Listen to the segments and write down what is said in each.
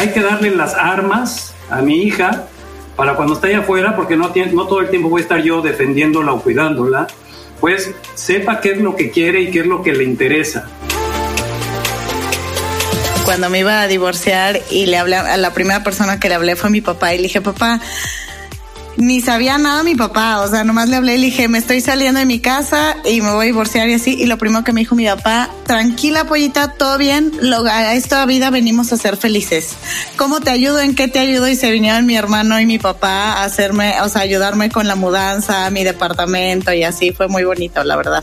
hay que darle las armas a mi hija para cuando esté allá afuera, porque no, no todo el tiempo voy a estar yo defendiéndola o cuidándola, pues sepa qué es lo que quiere y qué es lo que le interesa. Cuando me iba a divorciar y le hablé a la primera persona que le hablé fue mi papá y le dije, papá, ni sabía nada mi papá, o sea, nomás le hablé y le dije, me estoy saliendo de mi casa y me voy a divorciar y así. Y lo primero que me dijo mi papá, tranquila pollita, todo bien, lo, a esta vida venimos a ser felices. ¿Cómo te ayudo? ¿En qué te ayudo? Y se vinieron mi hermano y mi papá a hacerme, o sea, ayudarme con la mudanza, mi departamento y así. Fue muy bonito, la verdad.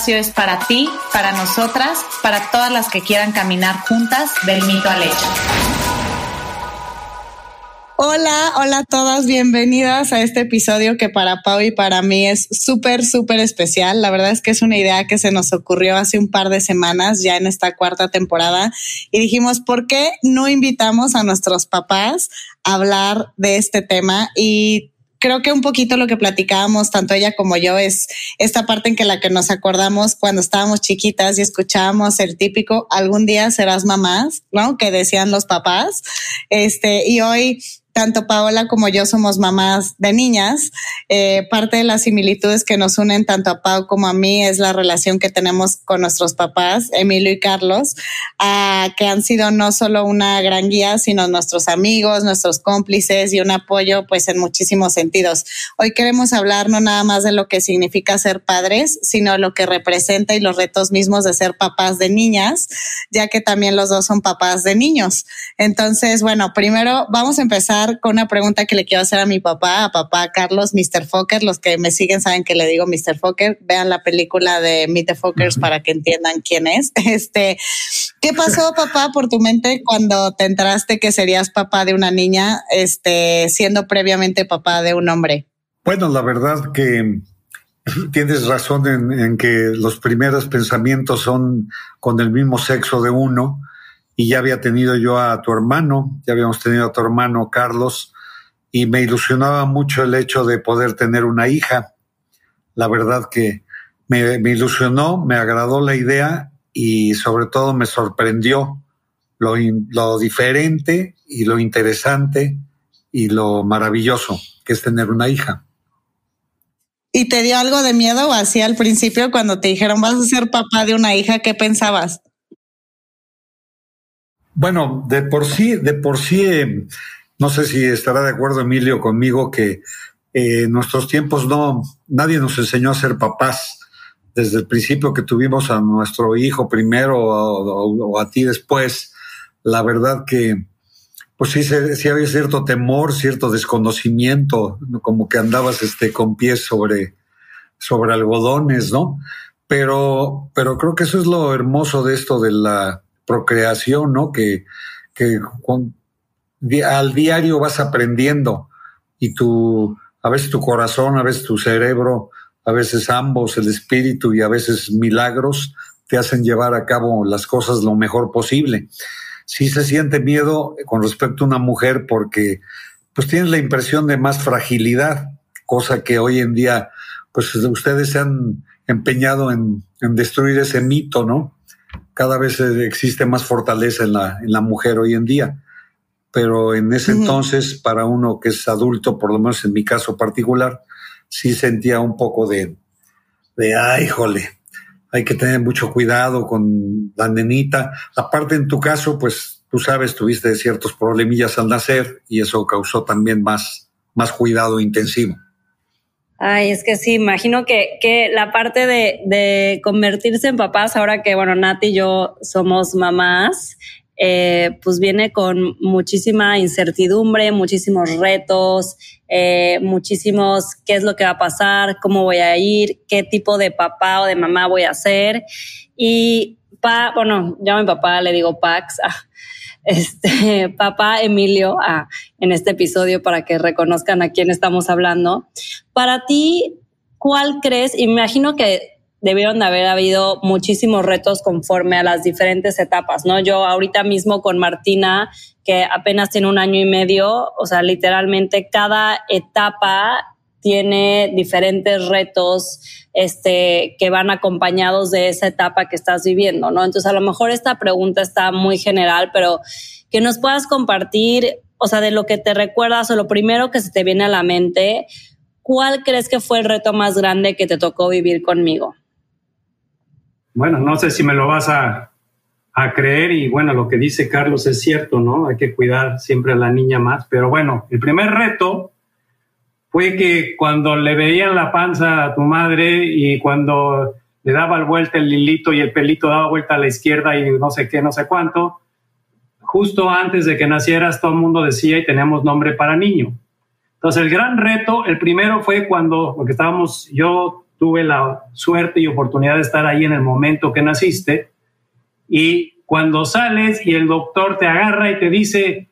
es para ti, para nosotras, para todas las que quieran caminar juntas del mito al hecho. Hola, hola a todas, bienvenidas a este episodio que para Pau y para mí es súper, súper especial. La verdad es que es una idea que se nos ocurrió hace un par de semanas, ya en esta cuarta temporada, y dijimos, ¿por qué no invitamos a nuestros papás a hablar de este tema? Y creo que un poquito lo que platicábamos, tanto ella como yo, es esta parte en que la que nos acordamos cuando estábamos chiquitas y escuchábamos el típico algún día serás mamás, ¿no? Que decían los papás. Este, y hoy tanto Paola como yo somos mamás de niñas. Eh, parte de las similitudes que nos unen tanto a Pau como a mí es la relación que tenemos con nuestros papás, Emilio y Carlos, que han sido no solo una gran guía, sino nuestros amigos, nuestros cómplices y un apoyo pues en muchísimos sentidos. Hoy queremos hablar no nada más de lo que significa ser padres, sino lo que representa y los retos mismos de ser papás de niñas, ya que también los dos son papás de niños. Entonces, bueno, primero vamos a empezar con una pregunta que le quiero hacer a mi papá, a papá Carlos, Mr. Fokker. Los que me siguen saben que le digo Mr. Fokker. Vean la película de Meet the Fokkers para que entiendan quién es. Este, ¿qué pasó, papá, por tu mente cuando te enteraste que serías papá de una niña, este, siendo previamente papá de un hombre? Bueno, la verdad que tienes razón en, en, que los primeros pensamientos son con el mismo sexo de uno y ya había tenido yo a tu hermano, ya habíamos tenido a tu hermano Carlos, y me ilusionaba mucho el hecho de poder tener una hija. La verdad que me, ilusionó, me agradó la idea y sobre todo me sorprendió lo, lo diferente y lo interesante y lo maravilloso que es tener una hija. ¿Y te dio algo de miedo así al principio cuando te dijeron vas a ser papá de una hija? ¿Qué pensabas? Bueno, de por sí, de por sí, eh, no sé si estará de acuerdo Emilio conmigo que eh, en nuestros tiempos no, nadie nos enseñó a ser papás. Desde el principio que tuvimos a nuestro hijo primero o, a ti después, la verdad que, pues sí, sí había cierto temor, cierto desconocimiento, como que andabas este, con pies sobre, sobre algodones, ¿no? Pero, pero creo que eso es lo hermoso de esto de la, procreación, ¿no? Que, que al diario vas aprendiendo y tu, a veces tu corazón, a veces tu cerebro, a veces ambos, el espíritu y a veces milagros te hacen llevar a cabo las cosas lo mejor posible. Sí se siente miedo con respecto a una mujer porque pues tienes la impresión de más fragilidad, cosa que hoy en día pues ustedes se han empeñado en, en destruir ese mito, ¿no? Cada vez existe más fortaleza en la, en la mujer hoy en día. Pero en ese entonces, para uno que es adulto, por lo menos en mi caso particular, sí sentía un poco de, de ay, jole, hay que tener mucho cuidado con la nenita. Aparte, en tu caso, pues tú sabes, tuviste ciertos problemillas al nacer y eso causó también más, más cuidado intensivo. Ay, es que sí, imagino que, que la parte de, de, convertirse en papás, ahora que, bueno, Nati y yo somos mamás, eh, pues viene con muchísima incertidumbre, muchísimos retos, eh, muchísimos qué es lo que va a pasar, cómo voy a ir, qué tipo de papá o de mamá voy a ser. Y pa, bueno, yo a mi papá le digo Pax, ah, este, papá Emilio, ah, en este episodio para que reconozcan a quién estamos hablando. Para ti, ¿cuál crees? Imagino que debieron de haber habido muchísimos retos conforme a las diferentes etapas, ¿no? Yo ahorita mismo con Martina, que apenas tiene un año y medio, o sea, literalmente cada etapa tiene diferentes retos este, que van acompañados de esa etapa que estás viviendo, ¿no? Entonces, a lo mejor esta pregunta está muy general, pero que nos puedas compartir, o sea, de lo que te recuerdas o lo primero que se te viene a la mente, ¿cuál crees que fue el reto más grande que te tocó vivir conmigo? Bueno, no sé si me lo vas a, creer y bueno, lo que dice Carlos es cierto, ¿no? Hay que cuidar siempre a la niña más, pero bueno, el primer reto fue que cuando le veían la panza a tu madre y cuando le daba el vuelta el lilito y el pelito daba vuelta a la izquierda y no sé qué, no sé cuánto, justo antes de que nacieras todo el mundo decía y teníamos nombre para niño. Entonces el gran reto, el primero fue cuando, porque estábamos, yo tuve la suerte y oportunidad de estar ahí en el momento que naciste. Y cuando sales y el doctor te agarra y te dice,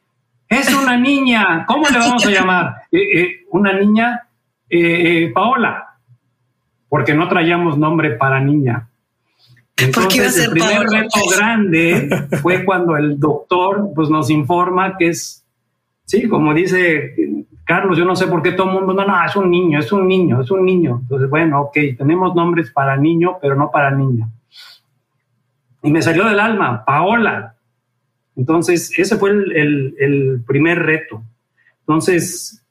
es una niña, ¿cómo le vamos a llamar? Eh, eh, una niña, eh, Paola, porque no traíamos nombre para niña. Entonces, el primer reto grande fue cuando el doctor pues, nos informa que es, sí, como dice Carlos, yo no sé por qué todo el mundo, no, no, es un niño, es un niño, es un niño. Entonces, bueno, ok, tenemos nombres para niño, pero no para niña. Y me salió del alma, Paola. Entonces, ese fue el, primer reto. Entonces,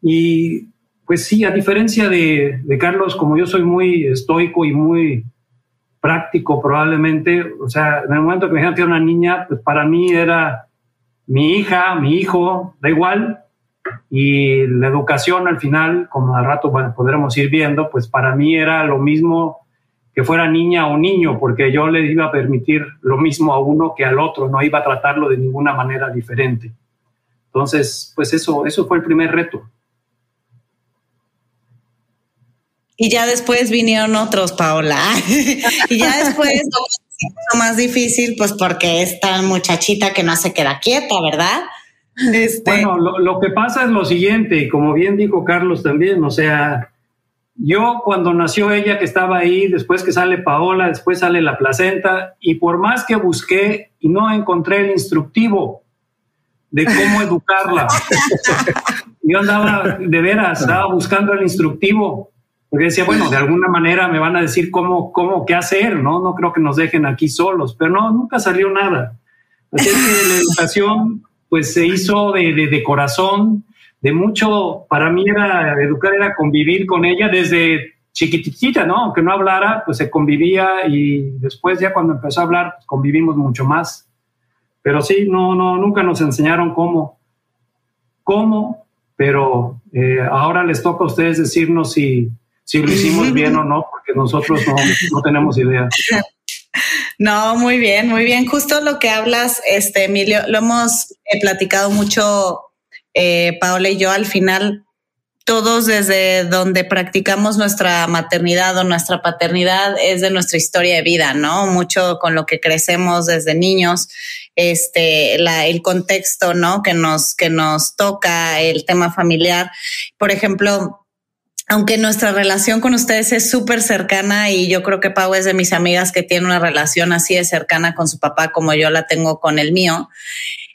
y pues sí, a diferencia de, Carlos, como yo soy muy estoico y muy práctico probablemente, o sea, en el momento que me dijeron que era una niña, pues para mí era mi hija, mi hijo, da igual, y la educación al final, como al rato podremos ir viendo, pues para mí era lo mismo que fuera niña o niño, porque yo le iba a permitir lo mismo a uno que al otro, no iba a tratarlo de ninguna manera diferente. Entonces, pues eso, eso fue el primer reto. Y ya después vinieron otros, Paola. y ya después lo más difícil, pues porque esta muchachita que no se queda quieta, ¿verdad? Este, bueno, lo, que pasa es lo siguiente, como bien dijo Carlos también, o sea, yo cuando nació ella que estaba ahí, después que sale Paola, después sale la placenta, y por más que busqué y no encontré el instructivo de cómo educarla, yo andaba de veras, estaba buscando el instructivo, porque decía, bueno, de alguna manera me van a decir cómo, cómo, qué hacer, ¿no? No creo que nos dejen aquí solos, pero no, nunca salió nada. Así que la educación pues se hizo de, de, corazón, de mucho, para mí era educar, era convivir con ella desde chiquitita, ¿no? Aunque no hablara, pues se convivía y después ya cuando empezó a hablar, pues convivimos mucho más. Pero sí, no, no, nunca nos enseñaron cómo, cómo, pero eh, ahora les toca a ustedes decirnos si, si lo hicimos bien o no, porque nosotros no, no tenemos idea. No, muy bien, muy bien. Justo lo que hablas, este Emilio, lo hemos eh, platicado mucho eh, Paola y yo al final. Todos desde donde practicamos nuestra maternidad o nuestra paternidad es de nuestra historia de vida, ¿no? Mucho con lo que crecemos desde niños, este, el contexto, ¿no? Que nos, que nos toca, el tema familiar. Por ejemplo, aunque nuestra relación con ustedes es súper cercana y yo creo que Pau es de mis amigas que tiene una relación así de cercana con su papá como yo la tengo con el mío,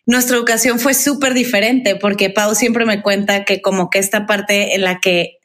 nuestra educación fue súper diferente porque Pau siempre me cuenta que como que esta parte en la que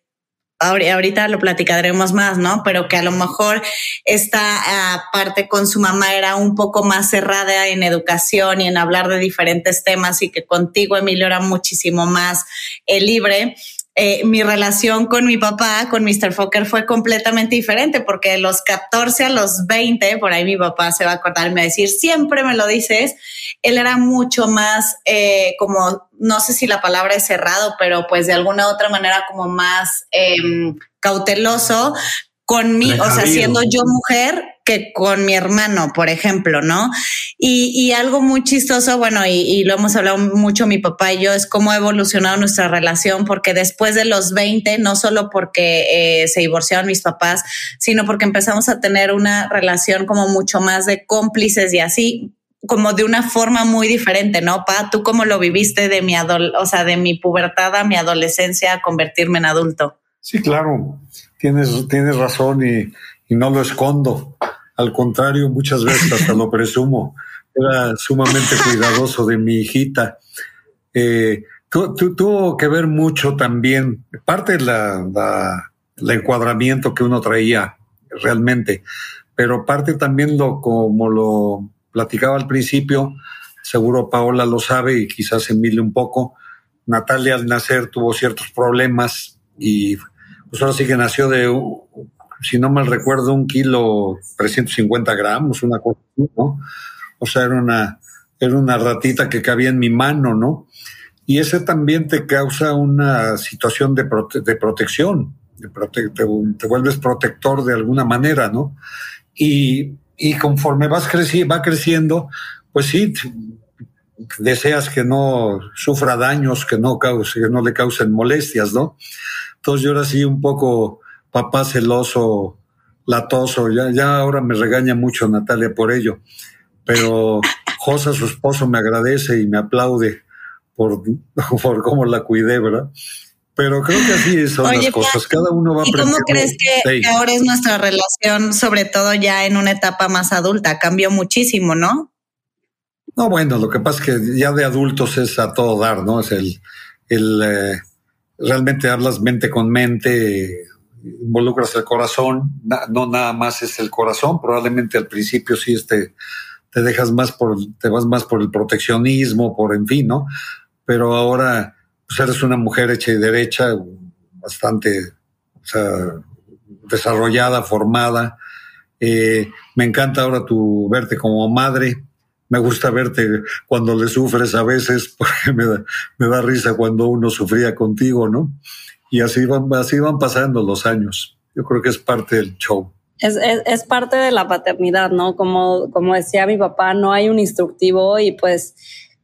ahorita lo platicaremos más, ¿no? Pero que a lo mejor esta ah, parte con su mamá era un poco más cerrada en educación y en hablar de diferentes temas y que contigo, Emilio, era muchísimo más eh, libre. Eh, mi relación con mi papá, con Mr. Fokker, fue completamente diferente porque de los 14 a los 20, por ahí mi papá se va a acordar me va a decir, siempre me lo dices, él era mucho más eh, como, no sé si la palabra es cerrado, pero pues de alguna otra manera como más em, cauteloso con mi, o sea, siendo yo mujer que con mi hermano, por ejemplo, ¿no? Y, algo muy chistoso, bueno, y, lo hemos hablado mucho mi papá y yo, es cómo ha evolucionado nuestra relación, porque después de los 20, no solo porque eh, se divorciaron mis papás, sino porque empezamos a tener una relación como mucho más de cómplices y así, como de una forma muy diferente, ¿no, Pa? ¿Tú cómo lo viviste de mi o sea, de mi pubertad a mi adolescencia a convertirme en adulto? Sí, claro, tienes, tienes razón y, y no lo escondo. Al contrario, muchas veces hasta lo presumo era sumamente cuidadoso de mi hijita. Eh, tuvo que ver mucho también, parte del la, encuadramiento que uno traía realmente, pero parte también lo como lo platicaba al principio, seguro Paola lo sabe y quizás Emilio un poco, Natalia al nacer tuvo ciertos problemas y pues ahora sí que nació de, si no mal recuerdo, un kilo 350 gramos, una cosa ¿no? O sea, era una, era una ratita que cabía en mi mano, ¿no? Y ese también te causa una situación de, de protección, de te, vuelves protector de alguna manera, ¿no? Y, y conforme vas creci va creciendo, pues sí, deseas que no sufra daños, que no, que no le causen molestias, ¿no? Entonces yo era así un poco papá celoso, latoso, ya, ya ahora me regaña mucho Natalia por ello pero Josa, su esposo, me agradece y me aplaude por, por cómo la cuidé, ¿verdad? Pero creo que así son las cosas. Cada uno va ¿Y cómo crees que, ahora es nuestra relación, sobre todo ya en una etapa más adulta? Cambió muchísimo, ¿no? No, bueno, lo que pasa es que ya de adultos es a todo dar, ¿no? Es el, el eh, realmente hablas mente con mente, involucras el corazón, no nada más es el corazón, probablemente al principio sí este te dejas más por, te vas más por el proteccionismo, por en fin, ¿no? Pero ahora pues eres una mujer hecha y derecha, bastante desarrollada, formada. Eh, me encanta ahora tu verte como madre. Me gusta verte cuando le sufres a veces, porque me da, me da risa cuando uno sufría contigo, ¿no? Y así van, así van pasando los años. Yo creo que es parte del show. Es, es, es, parte de la paternidad, ¿no? Como, como decía mi papá, no hay un instructivo y pues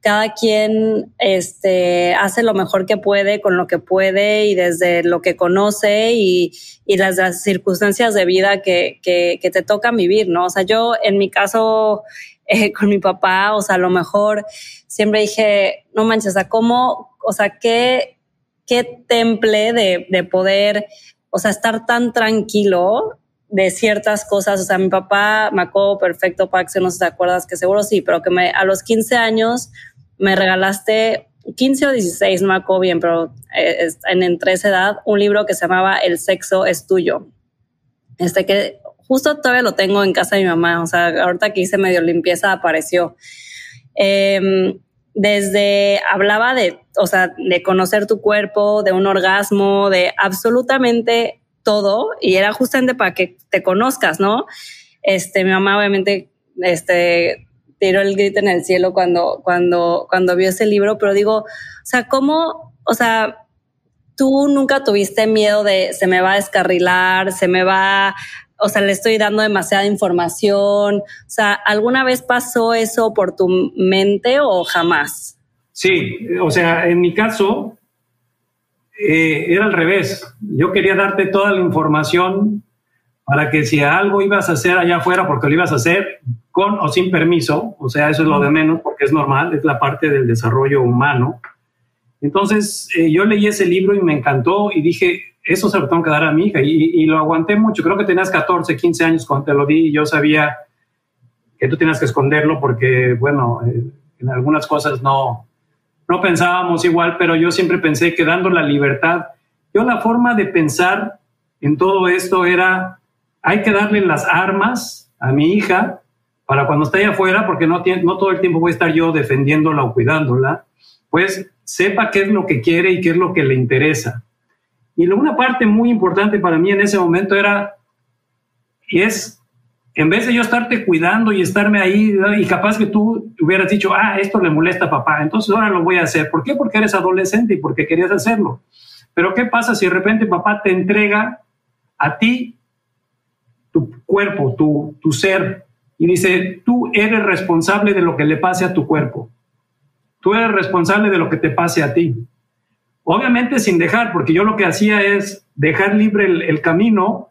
cada quien este, hace lo mejor que puede con lo que puede y desde lo que conoce y, y las, las, circunstancias de vida que, que, te tocan vivir, ¿no? O sea, yo en mi caso eh, con mi papá, o sea, a lo mejor siempre dije, no manches, o sea, ¿cómo, o sea, qué, qué temple de, de poder, o sea, estar tan tranquilo de ciertas cosas. O sea, mi papá me acuerdo perfecto, Pax, no sé si te acuerdas, que seguro sí, pero que me, a los 15 años me regalaste 15 o 16, no me acuerdo bien, pero eh, en entre esa edad, un libro que se llamaba El sexo es tuyo. Este que justo todavía lo tengo en casa de mi mamá, o sea, ahorita que hice medio limpieza apareció. Em, desde hablaba de, o sea, de conocer tu cuerpo, de un orgasmo, de absolutamente todo y era justamente para que te conozcas, ¿no? Este, mi mamá obviamente, este, tiró el grito en el cielo cuando, cuando, cuando vio ese libro, pero digo, o sea, ¿cómo, o sea, tú nunca tuviste miedo de se me va a descarrilar, se me va, o sea, le estoy dando demasiada información, o sea, ¿alguna vez pasó eso por tu mente o jamás? Sí, o sea, en mi caso, eh, era al revés. Yo quería darte toda la información para que si algo ibas a hacer allá afuera, porque lo ibas a hacer con o sin permiso, o sea, eso es lo de menos, porque es normal, es la parte del desarrollo humano. Entonces, eh, yo leí ese libro y me encantó y dije, eso se lo tengo que dar a mi hija. Y, lo aguanté mucho. Creo que tenías 14, 15 años cuando te lo di y yo sabía que tú tenías que esconderlo porque, bueno, eh, en algunas cosas no, no pensábamos igual, pero yo siempre pensé que dando la libertad, yo la forma de pensar en todo esto era, hay que darle las armas a mi hija para cuando esté allá afuera, porque no, todo el tiempo voy a estar yo defendiéndola o cuidándola, pues sepa qué es lo que quiere y qué es lo que le interesa. Y una parte muy importante para mí en ese momento era, y es en vez de yo estarte cuidando y estarme ahí, y capaz que tú hubieras dicho, ah, esto le molesta a papá, entonces ahora lo voy a hacer. ¿Por qué? Porque eres adolescente y porque querías hacerlo. Pero ¿qué pasa si de repente papá te entrega a ti tu cuerpo, tu, tu ser, y dice, tú eres responsable de lo que le pase a tu cuerpo. Tú eres responsable de lo que te pase a ti. Obviamente sin dejar, porque yo lo que hacía es dejar libre el, camino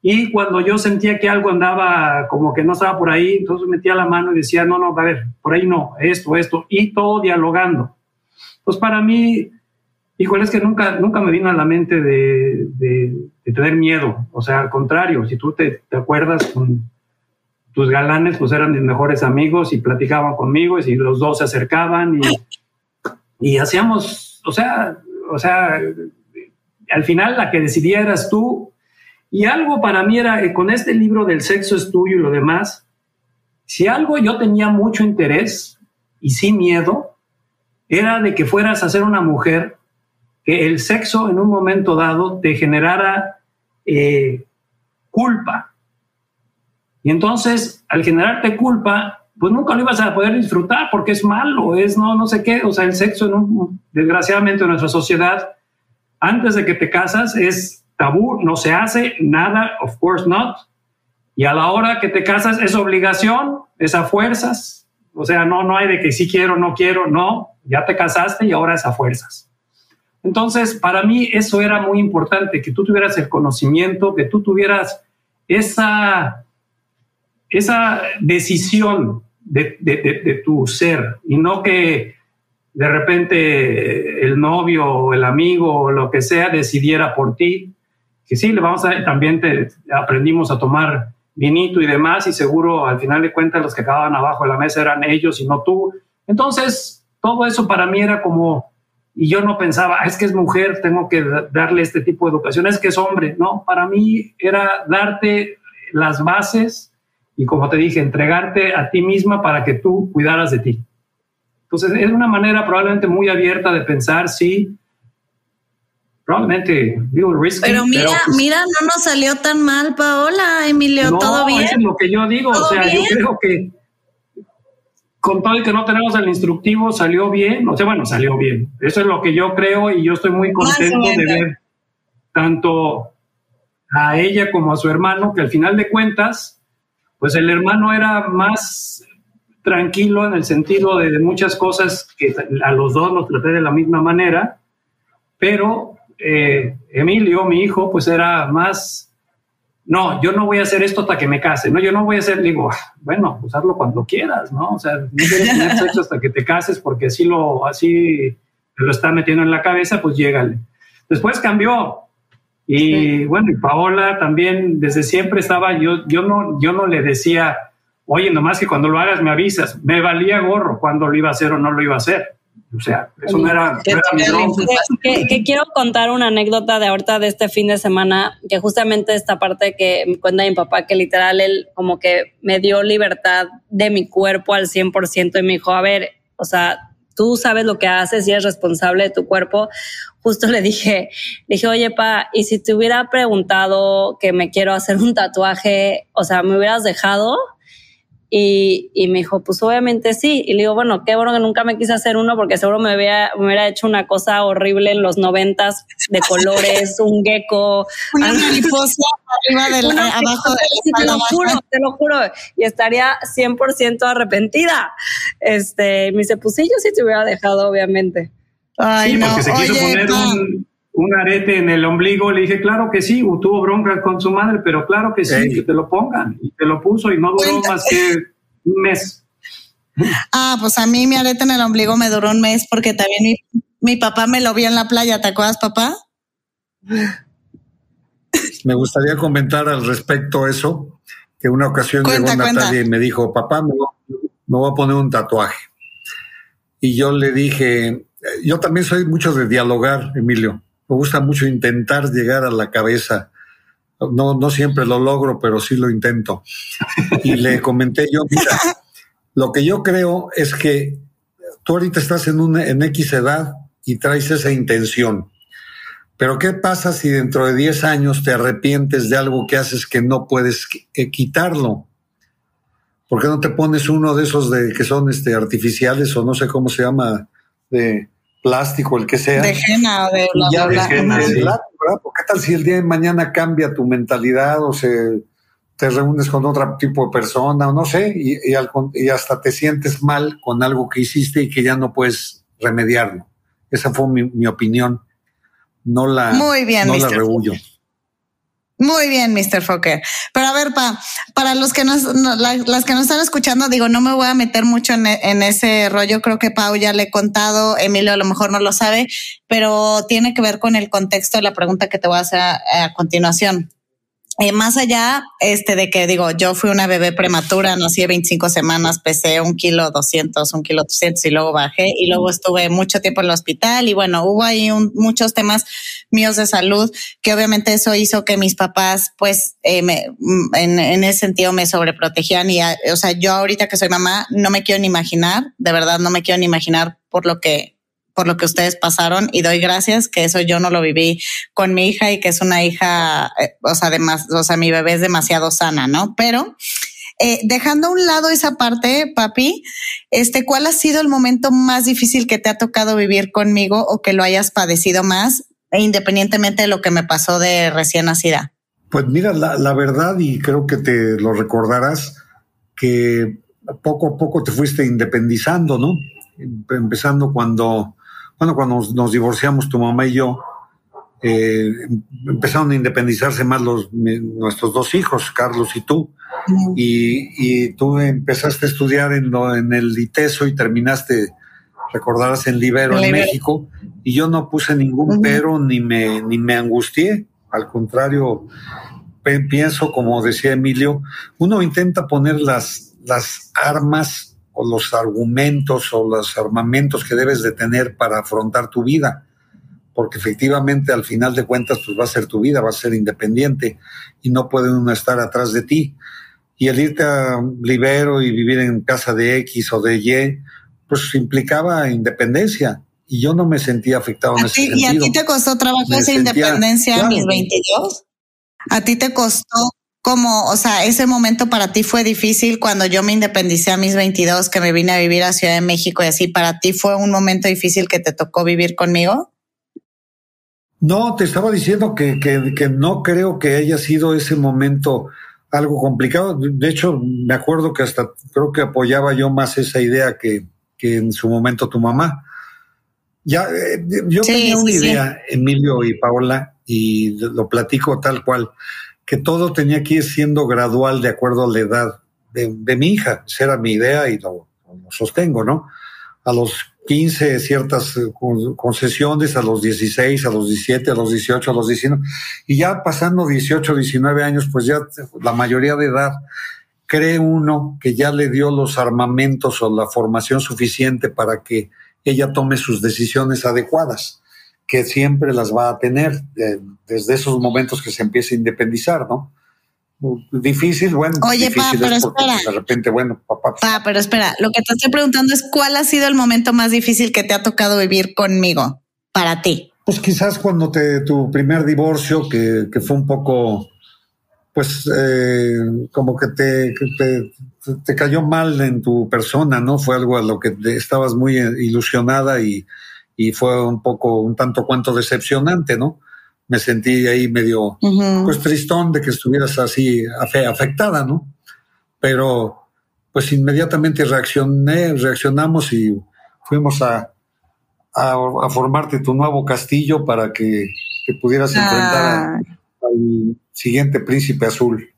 y cuando yo sentía que algo andaba como que no estaba por ahí, entonces metía la mano y decía, no, no, a ver, por ahí no, esto, esto, y todo dialogando. Pues para mí, híjole, es que nunca, nunca me vino a la mente de, tener miedo. O sea, al contrario, si tú te, te acuerdas con tus galanes, pues eran mis mejores amigos y platicaban conmigo y los dos se acercaban y, y hacíamos, o sea, o sea, al final la que decidía eras tú. Y algo para mí era, que con este libro del sexo es tuyo y lo demás, si algo yo tenía mucho interés y sin miedo, era de que fueras a ser una mujer que el sexo en un momento dado te generara eh, culpa. Y entonces, al generarte culpa, pues nunca lo ibas a poder disfrutar porque es malo, es no, no sé qué. O sea, el sexo, en desgraciadamente, en nuestra sociedad, antes de que te casas, es tabú, no se hace nada, of course not. Y a la hora que te casas es obligación, es a fuerzas. O sea, no, no hay de que sí quiero, no quiero, no, ya te casaste y ahora es a fuerzas. Entonces, para mí eso era muy importante, que tú tuvieras el conocimiento, que tú tuvieras esa, esa decisión de, tu ser y no que de repente el novio o el amigo o lo que sea decidiera por ti, que sí, le vamos a, también te, aprendimos a tomar vinito y demás y seguro al final de cuentas los que acababan abajo de la mesa eran ellos y no tú. Entonces, todo eso para mí era como, y yo no pensaba, ah, es que es mujer, tengo que darle este tipo de educación, es que es hombre, no, para mí era darte las bases y como te dije, entregarte a ti misma para que tú cuidaras de ti. Entonces, es una manera probablemente muy abierta de pensar, sí, probablemente, digo, risky, Pero mira, pues mira, no nos salió tan mal, Paola, Emilio, todo bien. es lo que yo digo, o sea, yo creo que con todo el que no tenemos el instructivo salió bien, o sea, bueno, salió bien. Eso es lo que yo creo y yo estoy muy contento de ver tanto a ella como a su hermano, que al final de cuentas, pues el hermano era más tranquilo en el sentido de, muchas cosas que a los dos los traté de la misma manera, pero eh, Emilio, mi hijo, pues era más, no, yo no voy a hacer esto hasta que me case, no, yo no voy a hacer, digo, ah, bueno, pues hazlo cuando quieras, ¿no? O sea, no quieres tener sexo hasta que te cases porque así lo, así te lo está metiendo en la cabeza, pues llégale. Después cambió, y bueno, y Paola también desde siempre estaba, yo, yo, no, yo no le decía, oye, nomás que cuando lo hagas me avisas, me valía gorro cuando lo iba a hacer o no lo iba a hacer. O sea, eso no era, mi que, quiero contar una anécdota de ahorita de este fin de semana, que justamente esta parte que me cuenta mi papá, que literal él como que me dio libertad de mi cuerpo al 100% y me dijo, a ver, o sea, tú sabes lo que haces y eres responsable de tu cuerpo. Justo le dije, dije, oye, pa, y si te hubiera preguntado que me quiero hacer un tatuaje, o sea, ¿me hubieras dejado? Y, y, me dijo, pues obviamente sí. Y le digo, bueno, qué bueno que nunca me quise hacer uno porque seguro me, había, me hubiera hecho una cosa horrible en los noventas de colores, un gecko. Una mariposa arriba del, abajo de Te lo juro, te lo juro. Y estaría 100% arrepentida. Este, me dice, pues sí, yo sí te hubiera dejado, obviamente. Ay, sí, porque se quiso poner un, un, arete en el ombligo. Le dije, claro que sí, tuvo bronca con su madre, pero claro que sí, que te lo pongan. Y te lo puso y no duró más que un mes. Ah, pues a mí mi arete en el ombligo me duró un mes porque también mi, papá me lo vio en la playa. ¿Te acuerdas, papá? Me gustaría comentar al respecto eso, que una ocasión llegó Natalia y me dijo, papá, me voy a poner un tatuaje. Y yo le dije, yo también soy mucho de dialogar, Emilio. Me gusta mucho intentar llegar a la cabeza. No, no siempre lo logro, pero sí lo intento. Y le comenté yo, mira, lo que yo creo es que tú ahorita estás en, una, en X edad y traes esa intención. Pero ¿qué pasa si dentro de 10 años te arrepientes de algo que haces que no puedes eh, quitarlo? ¿Por qué no te pones uno de esos de que son este artificiales o no sé cómo se llama de plástico, el que sea. De henna o de bla, ¿Qué tal si el día de mañana cambia tu mentalidad o se te reúnes con otro tipo de persona o no sé, y, y, hasta te sientes mal con algo que hiciste y que ya no puedes remediarlo. Esa fue mi, opinión. No la, Muy bien, no la rehuyo. Muy bien, Mr. Fokker. Pero a ver, pa, para los que nos, las que nos están escuchando, digo, no me voy a meter mucho en, en, ese rollo. Creo que Pau ya le he contado, Emilio a lo mejor no lo sabe, pero tiene que ver con el contexto de la pregunta que te voy a hacer a continuación. Eh, más allá este de que digo, yo fui una bebé prematura, nací de 25 semanas, pesé un kilo 200, un kilo 200 y luego bajé y luego estuve mucho tiempo en el hospital y bueno, hubo ahí muchos temas míos de salud que obviamente eso hizo que mis papás pues eh, me, mm, en, en, ese sentido me sobreprotegían y o sea, yo ahorita que soy mamá no me quiero ni imaginar, de verdad no me quiero ni imaginar por lo que por lo que ustedes pasaron y doy gracias que eso yo no lo viví con mi hija y que es una hija, eh, o sea, además, o sea, mi bebé es demasiado sana, ¿no? Pero eh, dejando a un lado esa parte, papi, este, ¿cuál ha sido el momento más difícil que te ha tocado vivir conmigo o que lo hayas padecido más, e independientemente de lo que me pasó de recién nacida? Pues mira, la, la verdad, y creo que te lo recordarás, que poco a poco te fuiste independizando, ¿no? Empezando cuando bueno, cuando nos, divorciamos tu mamá y yo, eh, empezaron a independizarse más los, nuestros dos hijos, Carlos y tú. Y, tú empezaste a estudiar en, en el ITESO y terminaste, recordarás, en Libero, en México. Y yo no puse ningún pero ni me, ni me angustié. Al contrario, pienso, como decía Emilio, uno intenta poner las, las armas o los argumentos o los armamentos que debes de tener para afrontar tu vida, porque efectivamente al final de cuentas pues va a ser tu vida, va a ser independiente y no puede uno estar atrás de ti. Y el irte a Libero y vivir en casa de X o de Y, pues implicaba independencia y yo no me sentía afectado en ese sentido. ¿Y a ti te costó trabajo esa independencia a mis 22? ¿A ti te costó como, o sea, ese momento para ti fue difícil cuando yo me independicé a mis 22, que me vine a vivir a Ciudad de México y así, ¿para ti fue un momento difícil que te tocó vivir conmigo? No, te estaba diciendo que, que, que no creo que haya sido ese momento algo complicado. De hecho, me acuerdo que hasta creo que apoyaba yo más esa idea que, que en su momento tu mamá. Ya, eh, yo tenía una idea, Emilio y Paola, y lo platico tal cual que todo tenía que ir siendo gradual de acuerdo a la edad de, mi hija. Esa era mi idea y lo, sostengo, ¿no? A los 15 ciertas eh, concesiones, a los 16, a los 17, a los 18, a los 19. Y ya pasando 18, 19 años, pues ya la mayoría de edad cree uno que ya le dio los armamentos o la formación suficiente para que ella tome sus decisiones adecuadas que siempre las va a tener eh, desde esos momentos que se empieza a independizar, ¿no? Difícil, bueno. Oye, pa, pero espera. De repente, bueno, papá. Pa, pero espera, lo que te estoy preguntando es cuál ha sido el momento más difícil que te ha tocado vivir conmigo para ti. Pues quizás cuando te tu primer divorcio, que, que fue un poco, pues, eh, como que te, te, te, cayó mal en tu persona, ¿no? Fue algo a lo que estabas muy ilusionada y, y fue un poco, un tanto cuanto decepcionante, ¿no? Me sentí ahí medio, pues tristón de que estuvieras así afectada, ¿no? Pero pues inmediatamente reaccioné, reaccionamos y fuimos a, a, formarte tu nuevo castillo para que te pudieras enfrentar al siguiente príncipe azul.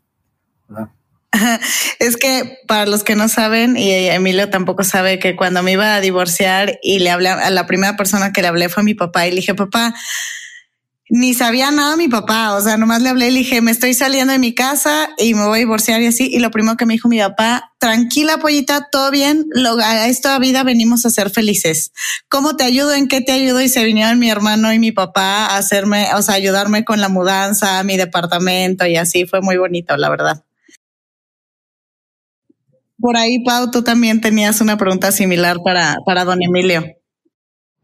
¿verdad? Es que para los que no saben, y Emilio tampoco sabe que cuando me iba a divorciar y le hablé a la primera persona que le hablé fue a mi papá y le dije, papá, ni sabía nada mi papá, o sea, nomás le hablé y le dije, me estoy saliendo de mi casa y me voy a divorciar y así. Y lo primero que me dijo mi papá, tranquila, pollita, todo bien, lo, a esta vida venimos a ser felices. ¿Cómo te ayudo? ¿En qué te ayudo? Y se vinieron mi hermano y mi papá a hacerme, o sea, ayudarme con la mudanza, mi departamento y así. Fue muy bonito, la verdad. Por ahí, Pau, tú también tenías una pregunta similar para, para don Emilio.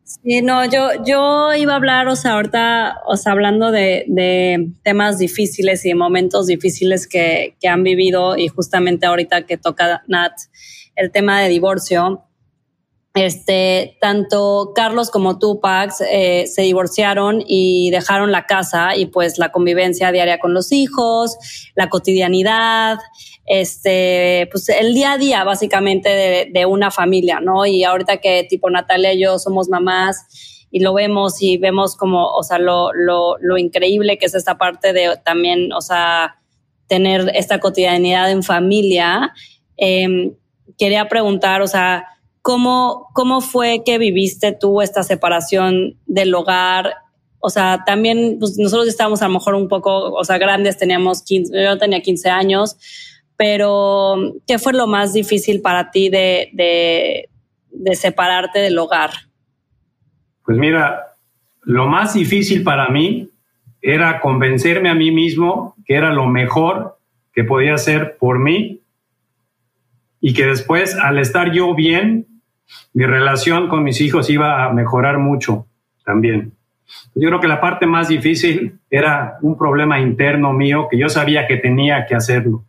Sí, no, yo, yo iba a hablar, o sea, ahorita, o hablando de, de temas difíciles y de momentos difíciles que, que, han vivido y justamente ahorita que toca Nat el tema de divorcio, este, tanto Carlos como tú, Pax, eh, se divorciaron y dejaron la casa y pues la convivencia diaria con los hijos, la cotidianidad, este, pues el día a día básicamente de, una familia, ¿no? Y ahorita que tipo Natalia y yo somos mamás y lo vemos y vemos como, o sea, lo, lo, lo increíble que es esta parte de también, o sea, tener esta cotidianidad en familia. Eh, quería preguntar, o sea, ¿cómo, ¿cómo fue que viviste tú esta separación del hogar? O sea, también pues, nosotros estábamos a lo mejor un poco, o sea, grandes, teníamos 15, yo tenía 15 años, pero ¿qué fue lo más difícil para ti de, separarte del hogar? Pues mira, lo más difícil para mí era convencerme a mí mismo que era lo mejor que podía hacer por mí y que después, al estar yo bien, mi relación con mis hijos iba a mejorar mucho también. Yo creo que la parte más difícil era un problema interno mío que yo sabía que tenía que hacerlo.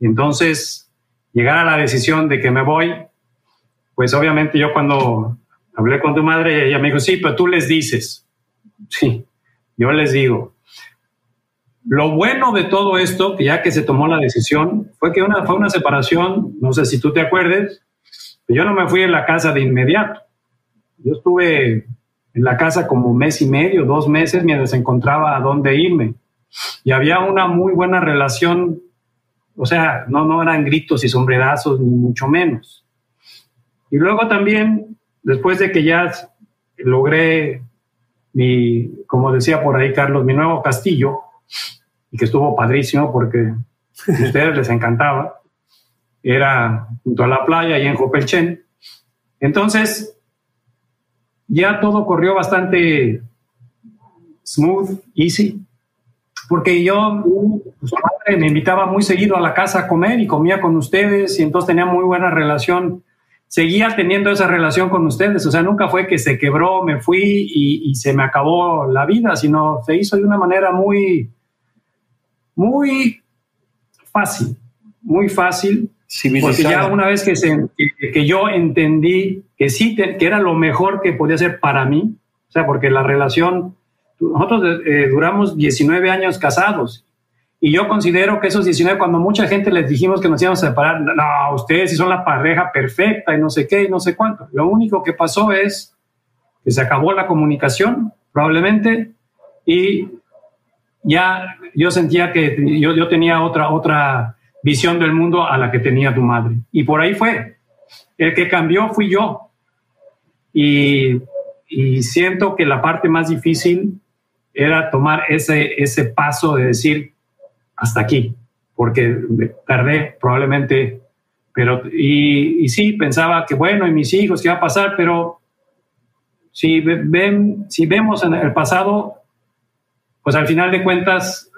Y entonces, llegar a la decisión de que me voy, pues obviamente yo cuando hablé con tu madre, ella me dijo, sí, pero tú les dices. Sí, yo les digo. Lo bueno de todo esto, que ya que se tomó la decisión, fue que una, fue una separación, no sé si tú te acuerdes, yo no me fui en la casa de inmediato. Yo estuve en la casa como mes y medio, dos meses, mientras encontraba a dónde irme. Y había una muy buena relación, o sea, no, no eran gritos y sombrerazos, ni mucho menos. Y luego también, después de que ya logré mi, como decía por ahí Carlos, mi nuevo castillo, y que estuvo padrísimo porque a ustedes les encantaba. Era junto a la playa y en Jopelchen. Entonces, ya todo corrió bastante smooth, easy, porque yo, su madre me invitaba muy seguido a la casa a comer y comía con ustedes y entonces tenía muy buena relación. Seguía teniendo esa relación con ustedes, o sea, nunca fue que se quebró, me fui y, y se me acabó la vida, sino se hizo de una manera muy, muy fácil, muy fácil. Porque ya una vez que, se, que, yo entendí que sí, que era lo mejor que podía ser para mí, o sea, porque la relación, nosotros eh, duramos 19 años casados y yo considero que esos 19, cuando mucha gente les dijimos que nos íbamos a separar, no, ustedes son la pareja perfecta y no sé qué y no sé cuánto. Lo único que pasó es que se acabó la comunicación, probablemente, y ya yo sentía que yo, yo tenía otra, otra visión del mundo a la que tenía tu madre. Y por ahí fue. El que cambió fui yo. Y, y siento que la parte más difícil era tomar ese, ese paso de decir hasta aquí, porque tardé probablemente, pero y, y sí, pensaba que bueno, y mis hijos, ¿qué va a pasar? Pero si, ven, si vemos en el pasado, pues al final de cuentas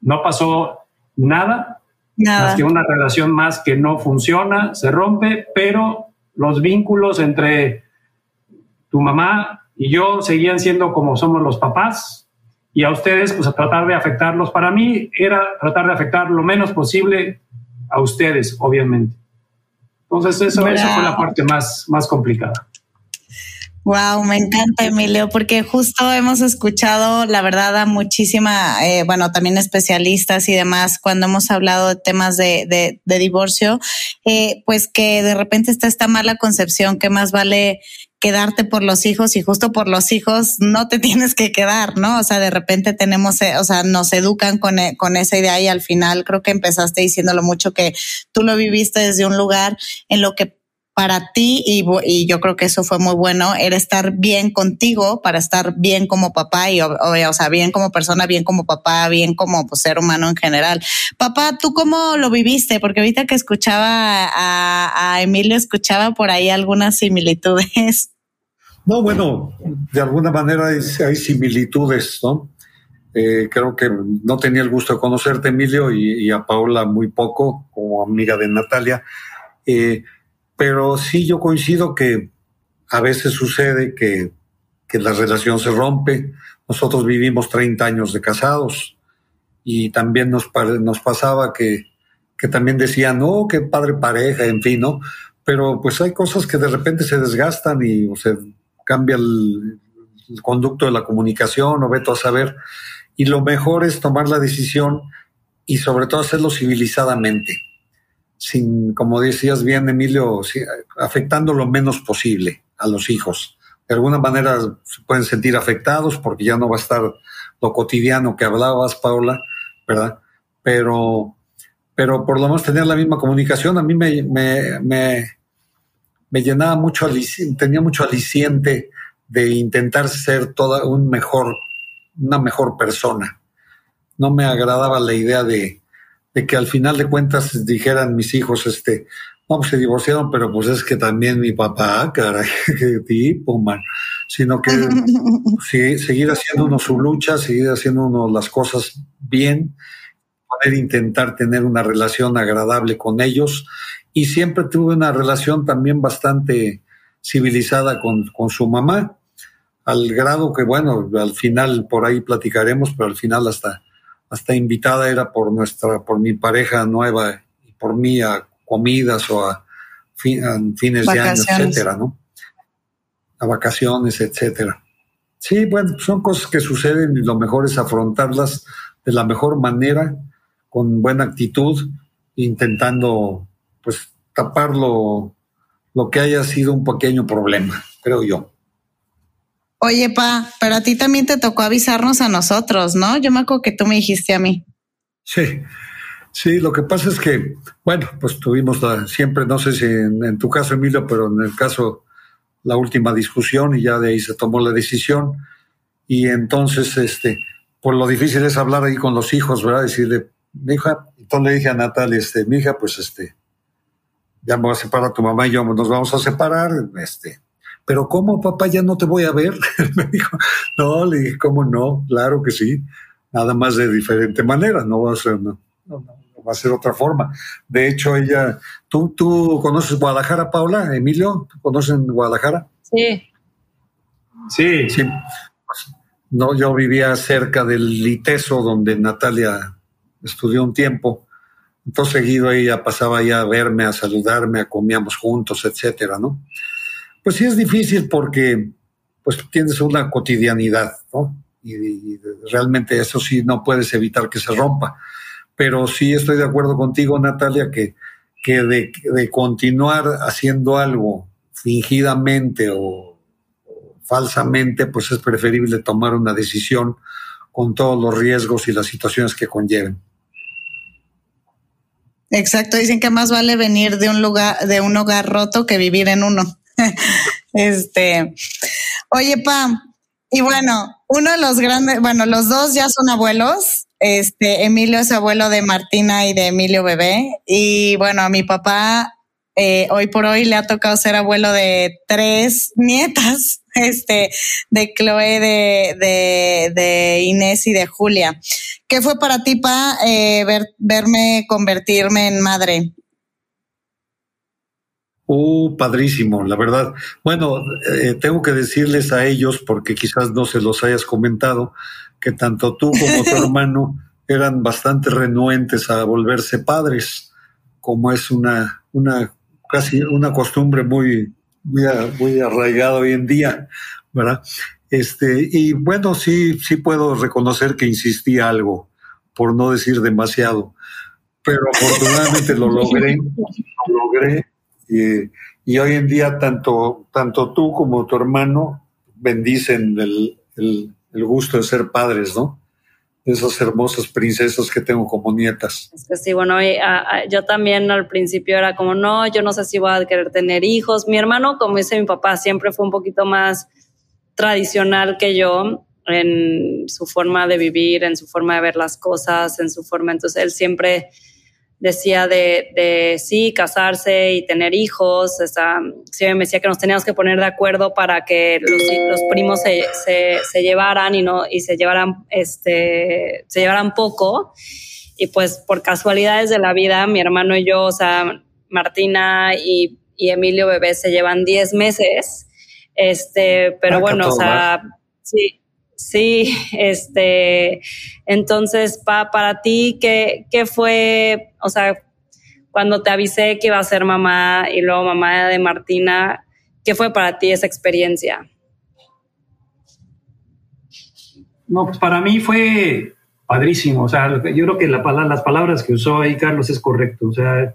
no pasó nada, nada, más que una relación más que no funciona, se rompe, pero los vínculos entre tu mamá y yo seguían siendo como somos los papás y a ustedes pues a tratar de afectarlos. Para mí era tratar de afectar lo menos posible a ustedes, obviamente. Entonces eso, eso fue la parte más, más complicada. Wow, me encanta Emilio, porque justo hemos escuchado, la verdad, a muchísima, eh, bueno, también especialistas y demás, cuando hemos hablado de temas de, de, de divorcio, eh, pues que de repente está esta mala concepción que más vale quedarte por los hijos y justo por los hijos no te tienes que quedar, ¿no? O sea, de repente tenemos, eh, o sea, nos educan con, con esa idea y al final creo que empezaste diciéndolo mucho que tú lo viviste desde un lugar en lo que para ti, y, yo creo que eso fue muy bueno, era estar bien contigo para estar bien como papá y, o, sea, bien como persona, bien como papá, bien como pues, ser humano en general. Papá, ¿tú cómo lo viviste? Porque ahorita que escuchaba a, Emilio, escuchaba por ahí algunas similitudes. No, bueno, de alguna manera hay, similitudes, ¿no? Eh, creo que no tenía el gusto de conocerte, Emilio, y, y, a Paula muy poco, como amiga de Natalia. Eh, pero sí yo coincido que a veces sucede que, que la relación se rompe. Nosotros vivimos 30 años de casados y también nos, pasaba que, que también decían, no, qué padre pareja, en fin, ¿no? pero pues hay cosas que de repente se desgastan y se cambia el, conducto de la comunicación o veto a saber. Y lo mejor es tomar la decisión y sobre todo hacerlo civilizadamente, sin, como decías bien, Emilio, afectando lo menos posible a los hijos. De alguna manera se pueden sentir afectados porque ya no va a estar lo cotidiano que hablabas, Paula, ¿verdad? Pero, pero por lo menos tener la misma comunicación a mí me, me, me, me llenaba mucho, tenía mucho aliciente de intentar ser toda un mejor, una mejor persona. No me agradaba la idea de, de que al final de cuentas dijeran mis hijos, este, no, pues se divorciaron, pero pues es que también mi papá, caray, qué tipo, man. Sino que sí, seguir haciendo uno su lucha, seguir haciendo uno las cosas bien, poder intentar tener una relación agradable con ellos. Y siempre tuve una relación también bastante civilizada con, con su mamá, al grado que, bueno, al final por ahí platicaremos, pero al final hasta, hasta invitada era por nuestra, por mi pareja nueva y por mí a comidas o a, fines de año, etcétera, ¿no? A vacaciones, etcétera. Sí, bueno, son cosas que suceden y lo mejor es afrontarlas de la mejor manera, con buena actitud, intentando pues tapar lo, lo que haya sido un pequeño problema, creo yo. Oye, pa, pero a ti también te tocó avisarnos a nosotros, ¿no? Yo me acuerdo que tú me dijiste a mí. Sí, sí, lo que pasa es que, bueno, pues tuvimos la, siempre, no sé si en, tu caso, Emilio, pero en el caso, la última discusión y ya de ahí se tomó la decisión. Y entonces, este, por lo difícil es hablar ahí con los hijos, ¿verdad? Decirle, mi hija, entonces le dije a Natalia, este, mi hija, pues este, ya me voy a separar tu mamá y yo nos vamos a separar, este, pero ¿cómo, papá, ya no te voy a ver? me dijo, no, le dije, ¿cómo no? Claro que sí, nada más de diferente manera, no va a ser, no, va a ser otra forma. De hecho, ella, ¿tú, tú conoces Guadalajara, Paula? Emilio, ¿tú conoces Guadalajara? Sí. Sí. Sí. No, yo vivía cerca del Liteso, donde Natalia estudió un tiempo. Entonces seguido ella pasaba ya a verme, a saludarme, comíamos juntos, etcétera, ¿no? Pues sí es difícil porque pues tienes una cotidianidad, ¿no? Y, realmente eso sí no puedes evitar que se rompa. Pero sí estoy de acuerdo contigo, Natalia, que, que de, de continuar haciendo algo fingidamente o, falsamente, pues es preferible tomar una decisión con todos los riesgos y las situaciones que conlleven. Exacto, dicen que más vale venir de un lugar, de un hogar roto que vivir en uno. este, oye, Pa, y bueno, uno de los grandes, bueno, los dos ya son abuelos. Este, Emilio es abuelo de Martina y de Emilio Bebé. Y bueno, a mi papá eh, hoy por hoy le ha tocado ser abuelo de tres nietas, este, de Chloe, de, de, Inés y de Julia. ¿Qué fue para ti, Pa, eh, verme convertirme en madre? Uh, padrísimo, la verdad. Bueno, eh, tengo que decirles a ellos, porque quizás no se los hayas comentado, que tanto tú como tu hermano eran bastante renuentes a volverse padres, como es una, una casi una costumbre muy, muy, muy arraigada hoy en día, ¿verdad? Este, y bueno, sí, sí puedo reconocer que insistí algo, por no decir demasiado, pero afortunadamente lo logré, lo logré y, hoy en día tanto, tanto tú como tu hermano bendicen el, gusto de ser padres, ¿no? Esas hermosas princesas que tengo como nietas. Es que sí, bueno, yo también al principio era como, no, yo no sé si voy a querer tener hijos. Mi hermano, como dice mi papá, siempre fue un poquito más tradicional que yo en su forma de vivir, en su forma de ver las cosas, en su forma, entonces él siempre decía de, de, sí, casarse y tener hijos. Esa, me decía que nos teníamos que poner de acuerdo para que los, los primos se, se, se, llevaran y no y se llevaran este se llevaran poco. Y pues por casualidades de la vida, mi hermano y yo, o sea, Martina y, y Emilio Bebé se llevan 10 meses. Este, pero bueno, o sea, sí, Sí, este, entonces, pa, para ti, ¿qué, ¿qué fue, o sea, cuando te avisé que iba a ser mamá y luego mamá de Martina, ¿qué fue para ti esa experiencia? No, pues para mí fue padrísimo. O sea, yo creo que la, las palabras que usó ahí Carlos es correcto. O sea,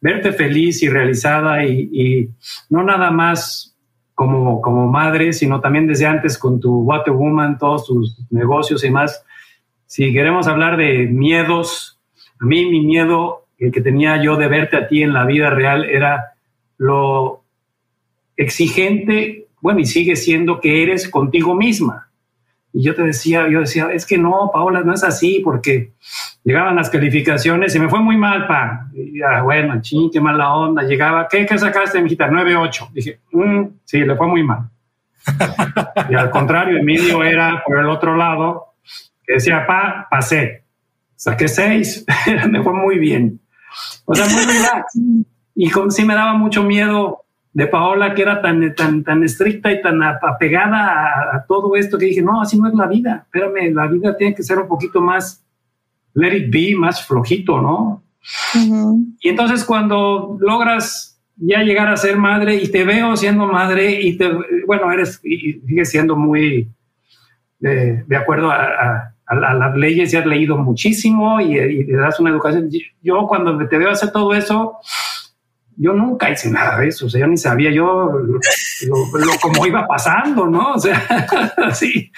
verte feliz y realizada y, no nada más como, como madre, sino también desde antes con tu What Woman, todos tus negocios y más. Si queremos hablar de miedos, a mí mi miedo, el que tenía yo de verte a ti en la vida real, era lo exigente, bueno, y sigue siendo que eres contigo misma. Y yo te decía, yo decía, es que no, Paola, no es así, porque llegaban las calificaciones y me fue muy mal, pa. Y ya, bueno, ching, qué mala onda. Llegaba, ¿qué, qué sacaste, mijita? 9-8. Dije, mm, sí, le fue muy mal. y al contrario, Emilio era por el otro lado, que decía, pa, pasé. Saqué 6, me fue muy bien. O sea, muy relax. Y con, sí me daba mucho miedo de Paola, que era tan, tan, tan estricta y tan apegada a, todo esto, que dije, no, así no es la vida. Espérame, la vida tiene que ser un poquito más let it be, más flojito, ¿no? Y entonces cuando logras ya llegar a ser madre y te veo siendo madre y te, bueno, eres, y sigues siendo muy de, acuerdo a, las leyes y has leído muchísimo y, y, te das una educación. Yo cuando te veo hacer todo eso, yo nunca hice nada de eso, o sea, yo ni sabía yo lo, como iba pasando, ¿no? O sea, así,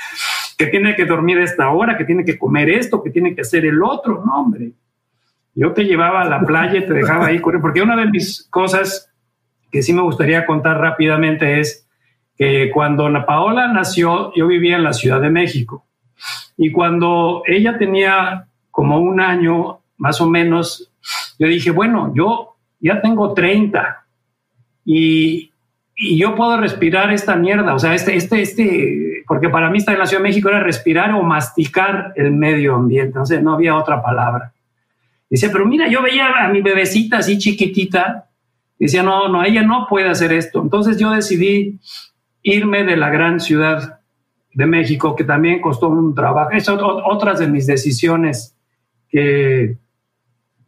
que tiene que dormir esta hora, que tiene que comer esto, que tiene que hacer el otro, no, hombre. Yo te llevaba a la playa y te dejaba ahí correr, porque una de mis cosas que sí me gustaría contar rápidamente es que cuando Ana Paola nació, yo vivía en la Ciudad de México. Y cuando ella tenía como un año, más o menos, yo dije, bueno, yo ya tengo 30 y, y, yo puedo respirar esta mierda, o sea, este, este, este, porque para mí estar en la Ciudad de México era respirar o masticar el medio ambiente, entonces no había otra palabra. Dice, pero mira, yo veía a mi bebecita así chiquitita, decía, no, no, ella no puede hacer esto. Entonces yo decidí irme de la gran ciudad de México, que también costó un trabajo. Es otras de mis decisiones que,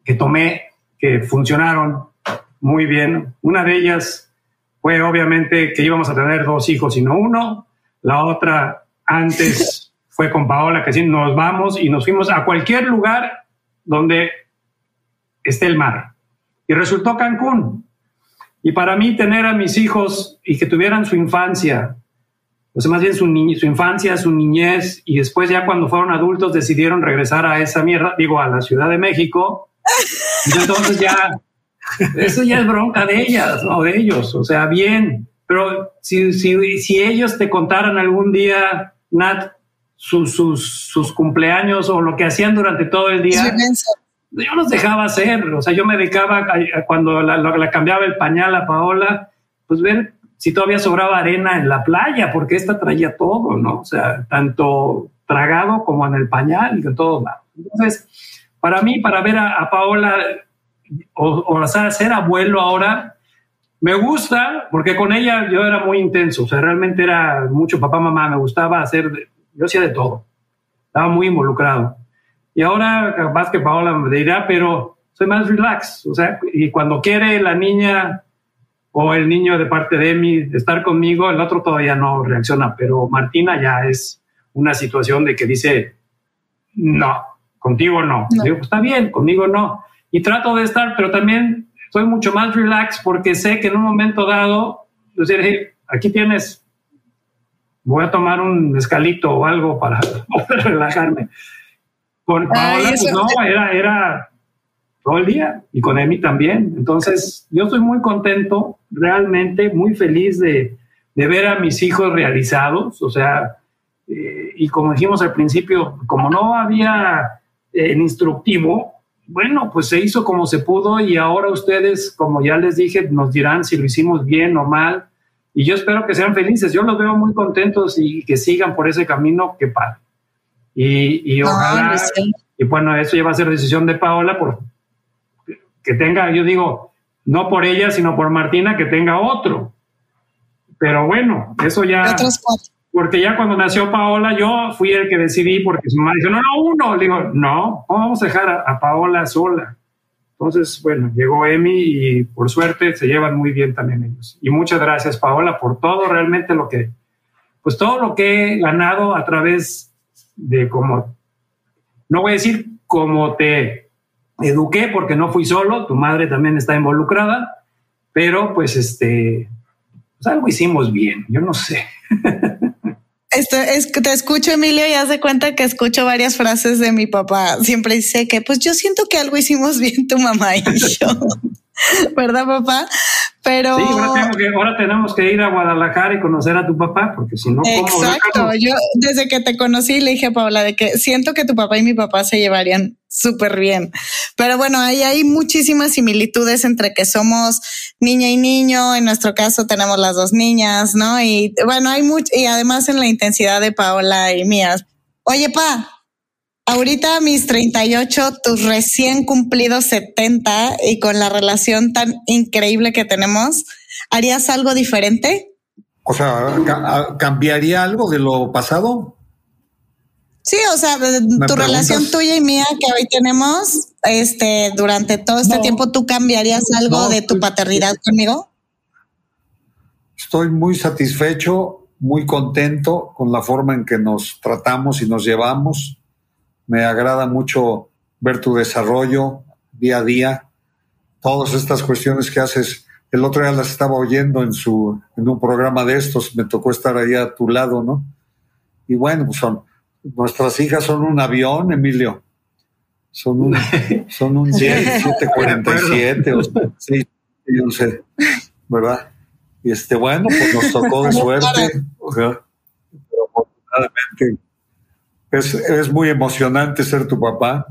que tomé que funcionaron muy bien. Una de ellas fue obviamente que íbamos a tener dos hijos y no uno. La otra antes fue con Paola, que sí, nos vamos y nos fuimos a cualquier lugar donde esté el mar. Y resultó Cancún. Y para mí tener a mis hijos y que tuvieran su infancia, o sea, más bien su, su infancia, su niñez, y después ya cuando fueron adultos decidieron regresar a esa mierda, digo, a la Ciudad de México, entonces ya, eso ya es bronca de ellas o de ellos, o sea, bien. Pero si, si, si ellos te contaran algún día, Nat, sus, sus, sus, cumpleaños o lo que hacían durante todo el día, yo los dejaba hacer. O sea, yo me dedicaba cuando la, la cambiaba el pañal a Paola, pues ver si todavía sobraba arena en la playa, porque esta traía todo, ¿no? O sea, tanto tragado como en el pañal y de todos lados. Entonces, para mí, para ver a, Paola o, o ser abuelo ahora, me gusta porque con ella yo era muy intenso, o sea, realmente era mucho papá, mamá, me gustaba hacer, yo hacía de todo, estaba muy involucrado. Y ahora capaz que Paola me dirá, pero soy más relax, o sea, y cuando quiere la niña o el niño de parte de mí estar conmigo, el otro todavía no reacciona, pero Martina ya es una situación de que dice, no, contigo no. Digo, pues está bien, conmigo no. Y trato de estar, pero también soy mucho más relax porque sé que en un momento dado, yo diré, aquí tienes, voy a tomar un escalito o algo para relajarme. Con Paola, pues no, era, era todo el día y con Emi también. Entonces, yo estoy muy contento, realmente muy feliz de, de ver a mis hijos realizados. O sea, eh, y como dijimos al principio, como no había en instructivo, bueno, pues se hizo como se pudo y ahora ustedes, como ya les dije, nos dirán si lo hicimos bien o mal. Y yo espero que sean felices. Yo los veo muy contentos y que sigan por ese camino que padre. Y, y ojalá, y bueno, eso ya va a ser decisión de Paola, por que tenga, yo digo, no por ella, sino por Martina, que tenga otro. Pero bueno, eso ya porque ya cuando nació Paola, yo fui el que decidí, porque su mamá dijo, no, no, uno. Le digo, no, vamos a dejar a, Paola sola. Entonces, bueno, llegó Emi y por suerte se llevan muy bien también ellos. Y muchas gracias, Paola, por todo realmente lo que, pues todo lo que he ganado a través de cómo, no voy a decir cómo te eduqué, porque no fui solo, tu madre también está involucrada, pero pues este, pues algo hicimos bien, yo no sé. Es que te escucho, Emilio, y haz de cuenta que escucho varias frases de mi papá. Siempre dice que, pues yo siento que algo hicimos bien tu mamá y yo. ¿Verdad, papá? Pero. Sí, ahora, tenemos que ir a Guadalajara y conocer a tu papá, porque si no. Exacto. Yo, desde que te conocí, le dije a Paula de que siento que tu papá y mi papá se llevarían súper bien. Pero bueno, ahí hay muchísimas similitudes entre que somos niña y niño. En nuestro caso tenemos las dos niñas, ¿no? Y bueno, hay mucho, y además en la intensidad de Paola y mías. Oye, pa, Ahorita mis 38, tus recién cumplidos 70 y con la relación tan increíble que tenemos, ¿harías algo diferente? O sea, ¿cambiaría algo de lo pasado? Sí, o sea, tu relación tuya y mía que hoy tenemos, este, durante todo este tiempo, ¿tú cambiarías algo de tu paternidad conmigo? Estoy muy satisfecho, muy contento con la forma en que nos tratamos y nos llevamos me agrada mucho ver tu desarrollo día a día, todas estas cuestiones que haces. El otro día las estaba oyendo en, su, en un programa de estos, me tocó estar ahí a tu lado, ¿no? Y bueno, pues son, nuestras hijas son un avión, Emilio. Son un, son un 747, sí, yo no sé, ¿verdad? Y este, bueno, pues nos tocó de suerte, o sea, pero afortunadamente es, muy emocionante ser tu papá.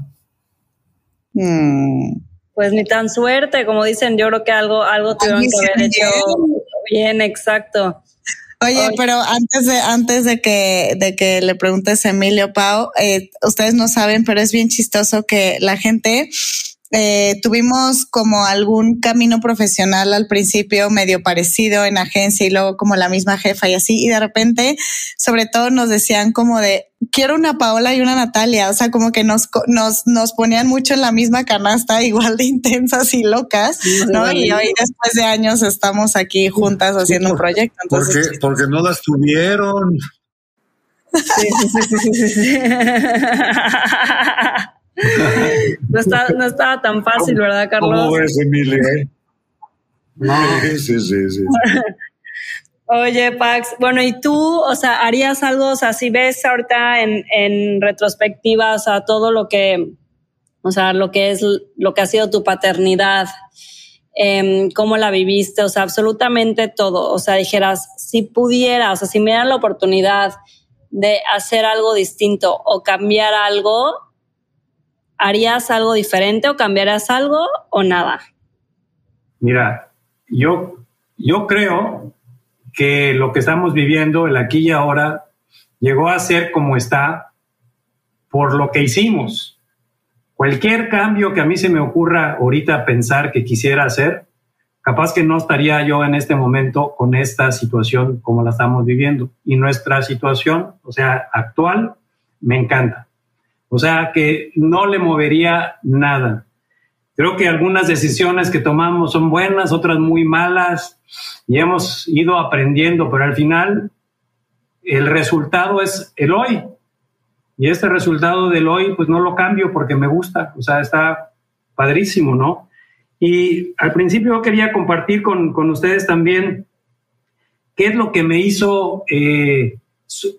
Mm. Pues ni tan suerte, como dicen, yo creo que algo, algo tuvieron que haber hecho bien, exacto. Oye, pero antes de, antes de que, de que le preguntes a Emilio Pau, eh, ustedes no saben, pero es bien chistoso que la gente eh, tuvimos como algún camino profesional al principio medio parecido en agencia y luego como la misma jefa y así, y de repente, sobre todo nos decían como de, quiero una Paola y una Natalia, o sea, como que nos, nos, nos ponían mucho en la misma canasta, igual de intensas y locas, ¿no? Y hoy después de años estamos aquí juntas haciendo un proyecto. Entonces, porque, porque no las tuvieron. Sí, sí, sí, sí, sí. no, no estaba tan fácil, ¿verdad, Carlos? ¿Cómo ves, Emilia? Eh? sí, sí, sí. Oye, Pax, bueno, ¿y tú, o sea, harías algo, o sea, si ves ahorita en, en retrospectiva, o sea, todo lo que, o sea, lo que es, lo que ha sido tu paternidad, eh, cómo la viviste, o sea, absolutamente todo, o sea, dijeras, si pudiera, o sea, si me dieran la oportunidad de hacer algo distinto o cambiar algo, ¿harías algo diferente o cambiarás algo o nada? Mira, yo, yo creo que lo que estamos viviendo, el aquí y ahora, llegó a ser como está por lo que hicimos. Cualquier cambio que a mí se me ocurra ahorita pensar que quisiera hacer, capaz que no estaría yo en este momento con esta situación como la estamos viviendo. Y nuestra situación, o sea, actual, me encanta. O sea que no le movería nada. Creo que algunas decisiones que tomamos son buenas, otras muy malas y hemos ido aprendiendo, pero al final el resultado es el hoy. Y este resultado del hoy, pues no lo cambio porque me gusta, o sea, está padrísimo, ¿no? Y al principio quería compartir con, ustedes también qué es lo que me hizo eh,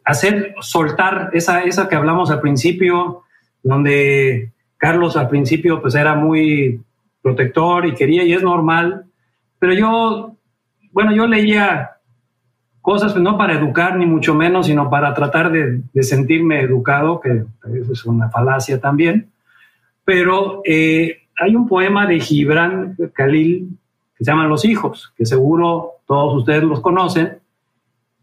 hacer soltar esa, esa que hablamos al principio, donde Carlos al principio pues era muy protector y quería, y es normal, pero yo, bueno, yo leía cosas pues, no para educar ni mucho menos, sino para tratar de, sentirme educado, que es una falacia también, pero eh, hay un poema de Gibran Khalil que se llama Los hijos, que seguro todos ustedes los conocen,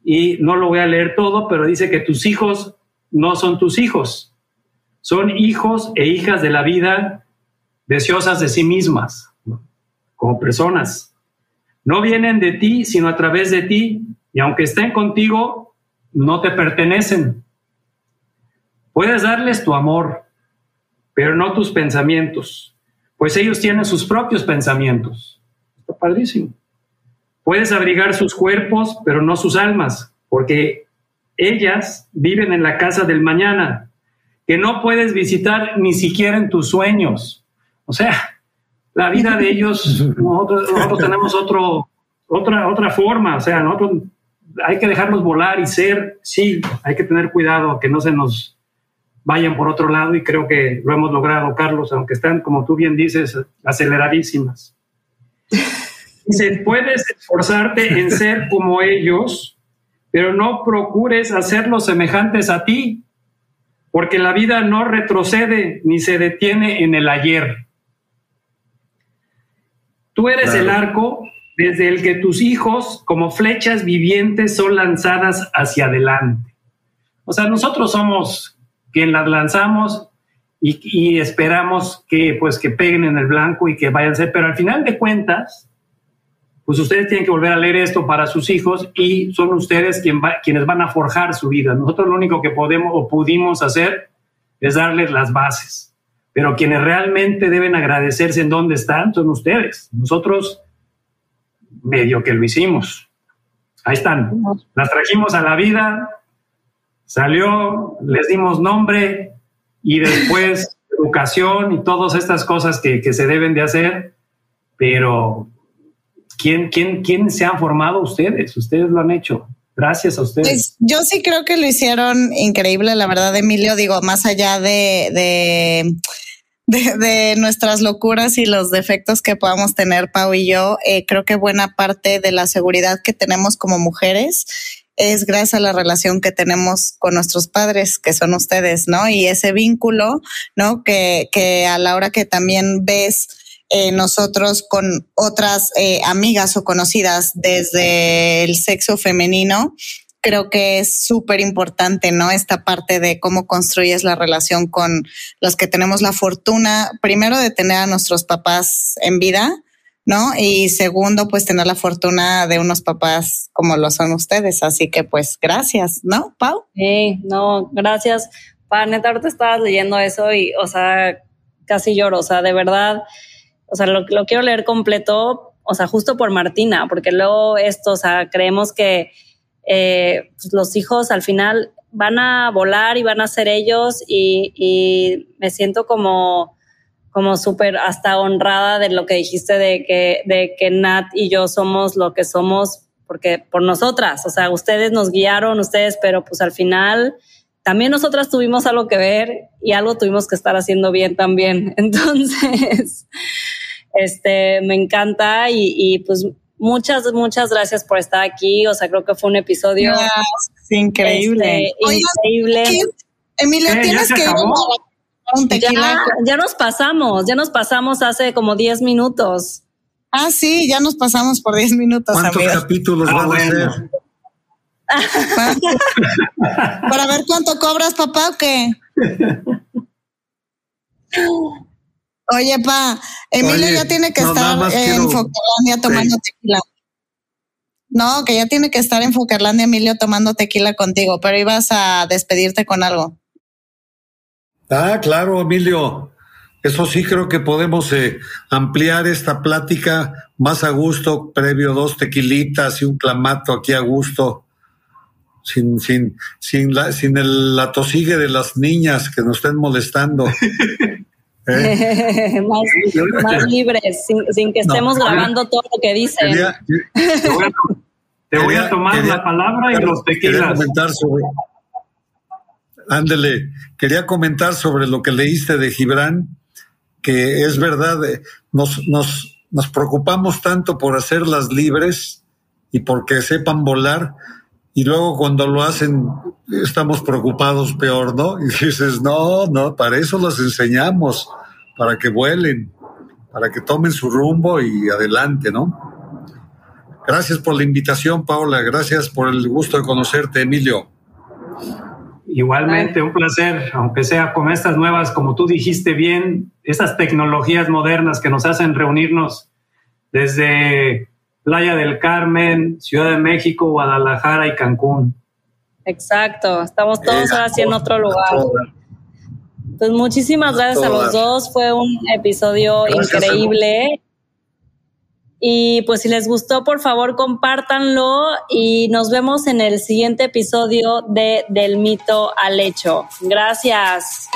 y no lo voy a leer todo, pero dice que tus hijos no son tus hijos, son hijos e hijas de la vida deseosas de sí mismas, como personas. No vienen de ti, sino a través de ti, y aunque estén contigo, no te pertenecen. Puedes darles tu amor, pero no tus pensamientos. pues ellos tienen sus propios pensamientos. Está padrísimo. Puedes abrigar sus cuerpos, pero no sus almas, porque ellas viven en la casa del mañana, que no puedes visitar ni siquiera en tus sueños. O sea, la vida de ellos, nosotros, tenemos otro, otra, otra forma, o sea, nosotros hay que dejarlos volar y ser, sí, hay que tener cuidado que no se nos vayan por otro lado y creo que lo hemos logrado, Carlos, aunque están, como tú bien dices, aceleradísimas. Dice, puedes esforzarte en ser como ellos, pero no procures hacerlos semejantes a ti, porque la vida no retrocede ni se detiene en el ayer. Tú eres el arco desde el que tus hijos, como flechas vivientes, son lanzadas hacia adelante. O sea, nosotros somos quien las lanzamos y, esperamos que, pues, que peguen en el blanco y que vayan a ser, pero al final de cuentas, pues ustedes tienen que volver a leer esto para sus hijos y son ustedes quien quienes van a forjar su vida. Nosotros lo único que podemos o pudimos hacer es darles las bases, pero quienes realmente deben agradecerse en dónde están son ustedes. Nosotros medio que lo hicimos. Ahí están. Las trajimos a la vida, Salió, les dimos nombre y después educación y todas estas cosas que, se deben de hacer, pero ¿quién, quién, ¿quién se han formado ustedes? Ustedes lo han hecho. Gracias a ustedes. Pues, yo sí creo que lo hicieron increíble, la verdad, Emilio. Digo, más allá de, de, de, nuestras locuras y los defectos que podamos tener, Pau y yo, eh, creo que buena parte de la seguridad que tenemos como mujeres es gracias a la relación que tenemos con nuestros padres, que son ustedes, ¿no? Y ese vínculo, ¿no? Que, que a la hora que también ves eh, nosotros con otras eh, amigas o conocidas desde el sexo femenino, creo que es súper importante, ¿no? Esta parte de cómo construyes la relación con los que tenemos la fortuna, primero de tener a nuestros papás en vida, ¿no? Y segundo, pues tener la fortuna de unos papás como lo son ustedes. Así que pues gracias, ¿no, Pau? Sí, no, gracias. Pa, neta, ahorita estabas leyendo eso y, o sea, casi lloro, o sea, de verdad, o sea, lo, lo quiero leer completo, o sea, justo por Martina, porque luego esto, o sea, creemos que eh, pues, los hijos al final van a volar y van a ser ellos y, y me siento como como súper hasta honrada de lo que dijiste de que, de que Nat y yo somos lo que somos porque por nosotras, o sea, ustedes nos guiaron, ustedes, pero pues al final también nosotras tuvimos algo que ver y algo tuvimos que estar haciendo bien también. Entonces, este, me encanta y, pues muchas, muchas gracias por estar aquí. O sea, creo que fue un episodio increíble. Este, increíble. Emilia, tienes que ya, nos pasamos, ya nos pasamos hace como 10 minutos. Ah, sí, ya nos pasamos por 10 minutos. ¿Cuántos capítulos van a ah, ser? Para ver cuánto cobras, papá, o qué. Oye, pa, Emilio ya tiene que estar en Focarlandia tomando tequila. No, que ya tiene que estar en Focarlandia, Emilio, tomando tequila contigo, pero ibas a despedirte con algo. Ah, claro, Emilio. Eso sí creo que podemos eh, ampliar esta plática más a gusto, previo dos tequilitas y un clamato aquí a gusto, sin, sin, sin, la, sin el, la tosigue de las niñas que nos estén molestando. ¿Eh? más, libres, sin, que estemos grabando todo lo que dicen. te voy a tomar la palabra y los tequilas. Ándele, quería comentar sobre lo que leíste de Gibran, que es verdad, eh, nos, nos, nos preocupamos tanto por hacerlas libres y porque sepan volar, y luego cuando lo hacen estamos preocupados peor, ¿no? Y dices, no, no, para eso las enseñamos, para que vuelen, para que tomen su rumbo y adelante, ¿no? Gracias por la invitación, Paula, gracias por el gusto de conocerte, Emilio. Igualmente, un placer, aunque sea con estas nuevas, como tú dijiste bien, estas tecnologías modernas que nos hacen reunirnos desde Playa del Carmen, Ciudad de México, Guadalajara y Cancún. Exacto, estamos todos así en otro lugar. Pues muchísimas gracias a los dos. Fue un episodio increíble. Y pues si les gustó, por favor, compártanlo y nos vemos en el siguiente episodio de Del mito al hecho. Gracias.